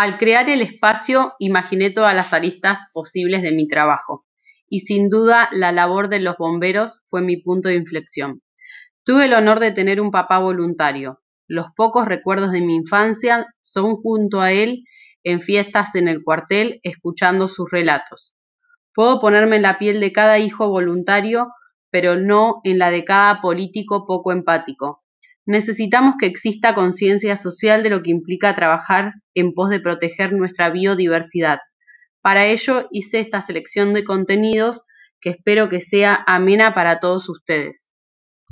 Al crear el espacio, imaginé todas las aristas posibles de mi trabajo, y sin duda la labor de los bomberos fue mi punto de inflexión. Tuve el honor de tener un papá voluntario. Los pocos recuerdos de mi infancia son junto a él en fiestas en el cuartel, escuchando sus relatos. Puedo ponerme en la piel de cada hijo voluntario, pero no en la de cada político poco empático. Necesitamos que exista conciencia social de lo que implica trabajar en pos de proteger nuestra biodiversidad. Para ello hice esta selección de contenidos que espero que sea amena para todos ustedes.